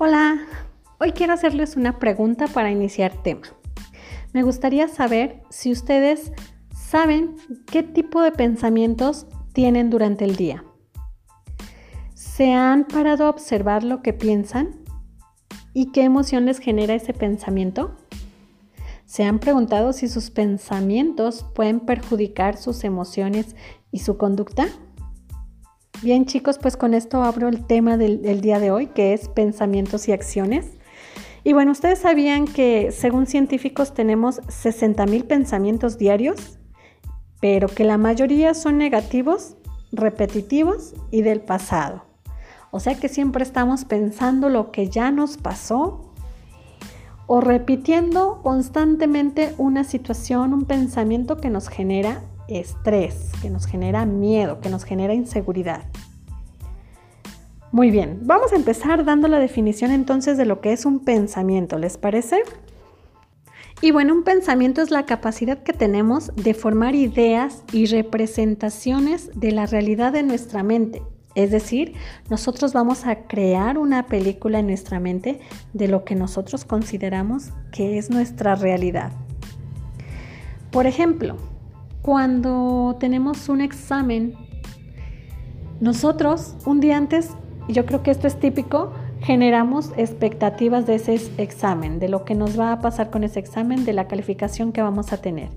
Hola, hoy quiero hacerles una pregunta para iniciar tema. Me gustaría saber si ustedes saben qué tipo de pensamientos tienen durante el día. ¿Se han parado a observar lo que piensan y qué emoción les genera ese pensamiento? ¿Se han preguntado si sus pensamientos pueden perjudicar sus emociones y su conducta? Bien chicos, pues con esto abro el tema del, día de hoy, que es pensamientos y acciones. Y bueno, ustedes sabían que según científicos tenemos 60.000 pensamientos diarios, pero que la mayoría son negativos, repetitivos y del pasado. O sea que siempre estamos pensando lo que ya nos pasó o repitiendo constantemente una situación, un pensamiento que nos genera estrés, que nos genera miedo, que nos genera inseguridad. Muy bien, vamos a empezar dando la definición entonces de lo que es un pensamiento, ¿les parece? Y bueno, un pensamiento es la capacidad que tenemos de formar ideas y representaciones de la realidad de nuestra mente. Es decir, nosotros vamos a crear una película en nuestra mente de lo que nosotros consideramos que es nuestra realidad. Por ejemplo, cuando tenemos un examen, nosotros un día antes, yo creo que esto es típico, generamos expectativas de ese examen, de lo que nos va a pasar con ese examen, de la calificación que vamos a tener.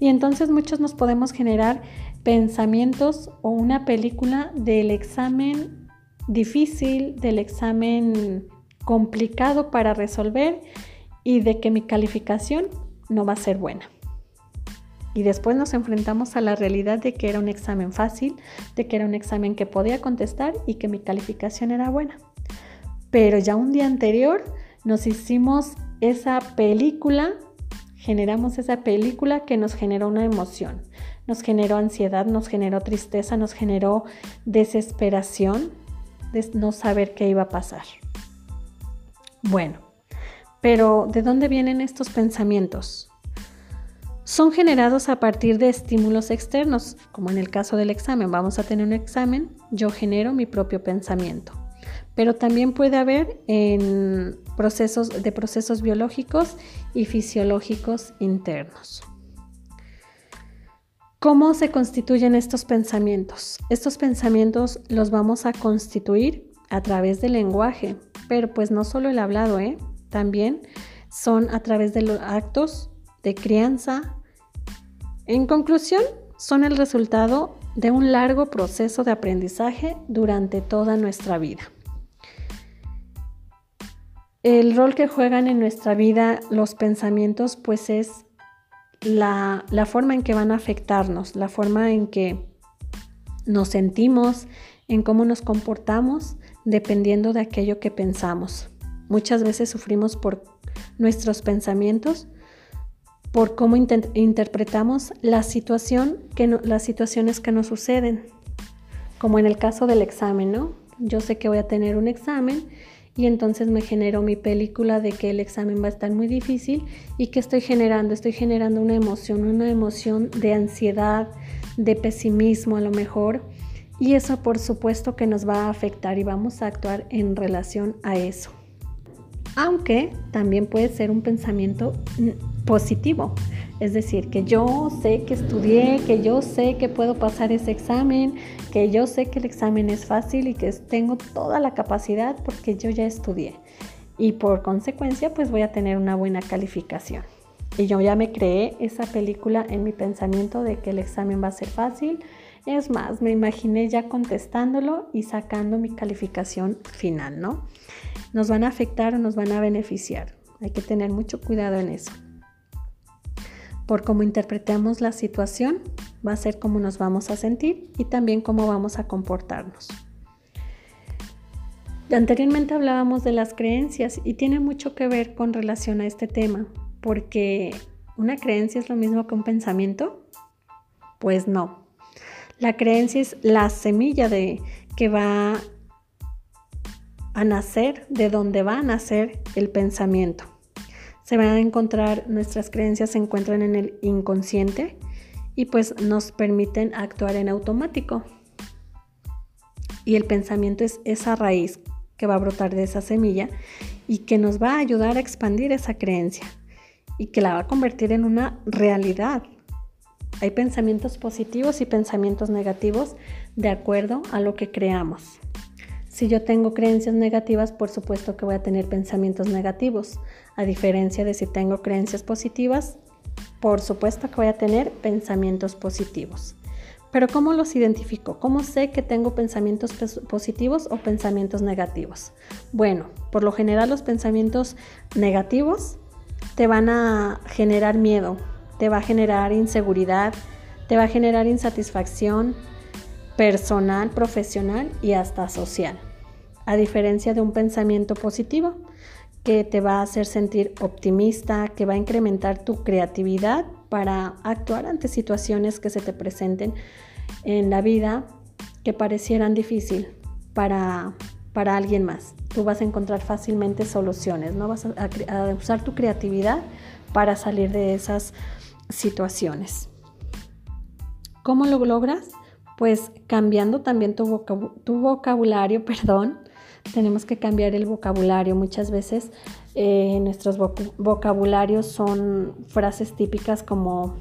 Y entonces muchos nos podemos generar pensamientos o una película del examen difícil, del examen complicado para resolver y de que mi calificación no va a ser buena. Y después nos enfrentamos a la realidad de que era un examen fácil, de que era un examen que podía contestar y que mi calificación era buena. Pero ya un día anterior nos hicimos esa película, generamos esa película que nos generó una emoción, nos generó ansiedad, nos generó tristeza, nos generó desesperación de no saber qué iba a pasar. Bueno, pero ¿de dónde vienen estos pensamientos? Son generados a partir de estímulos externos, como en el caso del examen. Vamos a tener un examen, yo genero mi propio pensamiento. Pero también puede haber en procesos de procesos biológicos y fisiológicos internos. ¿Cómo se constituyen estos pensamientos? Estos pensamientos los vamos a constituir a través del lenguaje, pero pues no solo el hablado, ¿eh? también son a través de los actos de crianza. En conclusión, son el resultado de un largo proceso de aprendizaje durante toda nuestra vida. El rol que juegan en nuestra vida los pensamientos pues es la, la forma en que van a afectarnos, la forma en que nos sentimos, en cómo nos comportamos, dependiendo de aquello que pensamos. Muchas veces sufrimos por nuestros pensamientos por cómo interpretamos la situación que las situaciones que nos suceden, como en el caso del examen, ¿no? Yo sé que voy a tener un examen y entonces me genero mi película de que el examen va a estar muy difícil y que estoy generando, estoy generando una emoción, una emoción de ansiedad, de pesimismo a lo mejor, y eso por supuesto que nos va a afectar y vamos a actuar en relación a eso. Aunque también puede ser un pensamiento positivo. Es decir, que yo sé que estudié, que yo sé que puedo pasar ese examen, que yo sé que el examen es fácil y que tengo toda la capacidad porque yo ya estudié. Y por consecuencia, pues voy a tener una buena calificación. Y yo ya me creé esa película en mi pensamiento de que el examen va a ser fácil. Es más, me imaginé ya contestándolo y sacando mi calificación final, ¿no? Nos van a afectar o nos van a beneficiar. Hay que tener mucho cuidado en eso por cómo interpretamos la situación, va a ser cómo nos vamos a sentir y también cómo vamos a comportarnos. Anteriormente hablábamos de las creencias y tiene mucho que ver con relación a este tema, porque una creencia es lo mismo que un pensamiento. Pues no. La creencia es la semilla de que va a nacer, de donde va a nacer el pensamiento se van a encontrar, nuestras creencias se encuentran en el inconsciente y pues nos permiten actuar en automático. Y el pensamiento es esa raíz que va a brotar de esa semilla y que nos va a ayudar a expandir esa creencia y que la va a convertir en una realidad. Hay pensamientos positivos y pensamientos negativos de acuerdo a lo que creamos. Si yo tengo creencias negativas, por supuesto que voy a tener pensamientos negativos, a diferencia de si tengo creencias positivas, por supuesto que voy a tener pensamientos positivos. Pero ¿cómo los identifico? ¿Cómo sé que tengo pensamientos positivos o pensamientos negativos? Bueno, por lo general los pensamientos negativos te van a generar miedo, te va a generar inseguridad, te va a generar insatisfacción personal, profesional y hasta social. A diferencia de un pensamiento positivo que te va a hacer sentir optimista, que va a incrementar tu creatividad para actuar ante situaciones que se te presenten en la vida que parecieran difícil para, para alguien más. Tú vas a encontrar fácilmente soluciones, ¿no? Vas a, a usar tu creatividad para salir de esas situaciones. ¿Cómo lo logras? Pues cambiando también tu, vocabulario, perdón. Tenemos que cambiar el vocabulario. Muchas veces eh, nuestros vocabularios son frases típicas como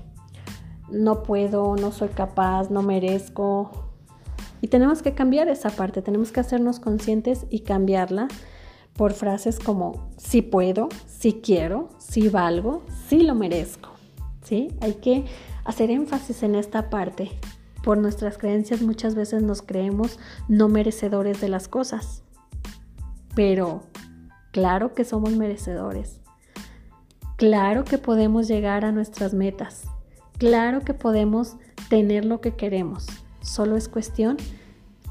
no puedo, no soy capaz, no merezco. Y tenemos que cambiar esa parte, tenemos que hacernos conscientes y cambiarla por frases como sí puedo, sí quiero, sí valgo, sí lo merezco. ¿sí? Hay que hacer énfasis en esta parte. Por nuestras creencias muchas veces nos creemos no merecedores de las cosas, pero claro que somos merecedores. Claro que podemos llegar a nuestras metas. Claro que podemos tener lo que queremos. Solo es cuestión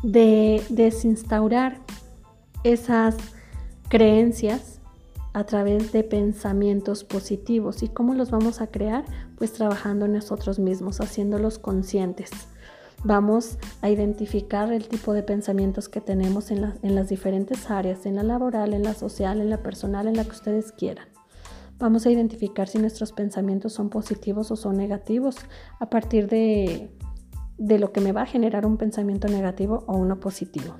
de desinstaurar esas creencias a través de pensamientos positivos. ¿Y cómo los vamos a crear? Pues trabajando en nosotros mismos, haciéndolos conscientes. Vamos a identificar el tipo de pensamientos que tenemos en, las diferentes áreas, en la laboral, en la social, en la personal, en la que ustedes quieran. Vamos a identificar si nuestros pensamientos son positivos o son negativos a partir de, de lo que me va a generar un pensamiento negativo o uno positivo.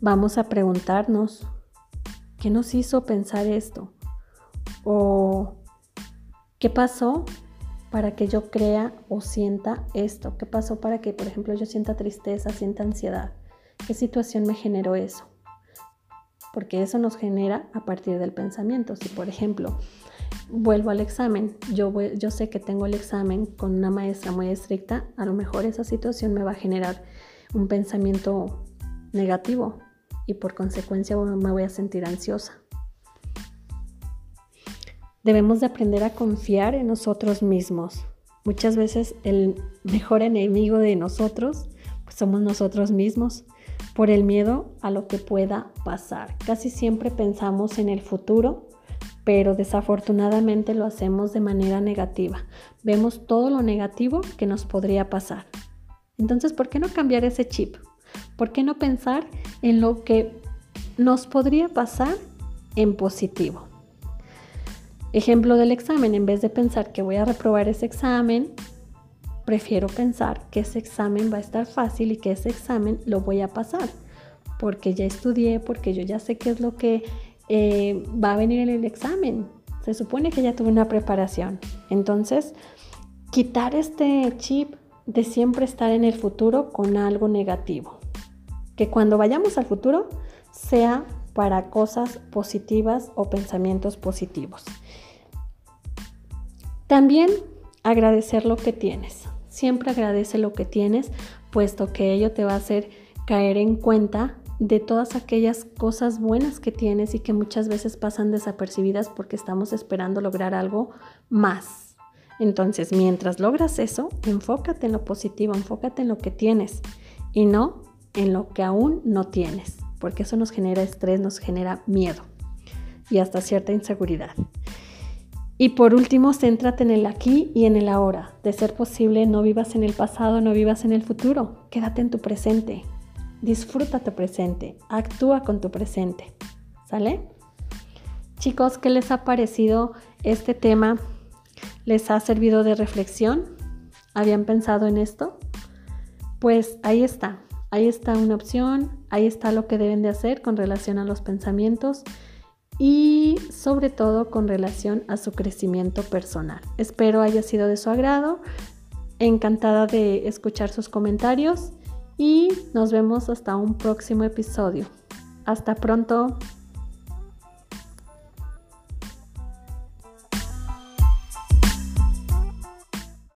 Vamos a preguntarnos ¿Qué nos hizo pensar esto? ¿O qué pasó para que yo crea o sienta esto? ¿Qué pasó para que, por ejemplo, yo sienta tristeza, sienta ansiedad? ¿Qué situación me generó eso? Porque eso nos genera a partir del pensamiento. Si, por ejemplo, vuelvo al examen, yo, yo sé que tengo el examen con una maestra muy estricta, a lo mejor esa situación me va a generar un pensamiento negativo y por consecuencia me voy a sentir ansiosa. Debemos de aprender a confiar en nosotros mismos. Muchas veces el mejor enemigo de nosotros pues somos nosotros mismos por el miedo a lo que pueda pasar. Casi siempre pensamos en el futuro, pero desafortunadamente lo hacemos de manera negativa. Vemos todo lo negativo que nos podría pasar. Entonces, ¿por qué no cambiar ese chip? ¿Por qué no pensar en lo que nos podría pasar en positivo? Ejemplo del examen, en vez de pensar que voy a reprobar ese examen, prefiero pensar que ese examen va a estar fácil y que ese examen lo voy a pasar, porque ya estudié, porque yo ya sé qué es lo que eh, va a venir en el examen. Se supone que ya tuve una preparación. Entonces, quitar este chip de siempre estar en el futuro con algo negativo que cuando vayamos al futuro sea para cosas positivas o pensamientos positivos. También agradecer lo que tienes. Siempre agradece lo que tienes, puesto que ello te va a hacer caer en cuenta de todas aquellas cosas buenas que tienes y que muchas veces pasan desapercibidas porque estamos esperando lograr algo más. Entonces, mientras logras eso, enfócate en lo positivo, enfócate en lo que tienes y no en lo que aún no tienes, porque eso nos genera estrés, nos genera miedo y hasta cierta inseguridad. Y por último, céntrate en el aquí y en el ahora. De ser posible, no vivas en el pasado, no vivas en el futuro. Quédate en tu presente. Disfruta tu presente. Actúa con tu presente. ¿Sale? Chicos, ¿qué les ha parecido este tema? ¿Les ha servido de reflexión? ¿Habían pensado en esto? Pues ahí está ahí está una opción, ahí está lo que deben de hacer con relación a los pensamientos y sobre todo con relación a su crecimiento personal. Espero haya sido de su agrado, encantada de escuchar sus comentarios y nos vemos hasta un próximo episodio. Hasta pronto.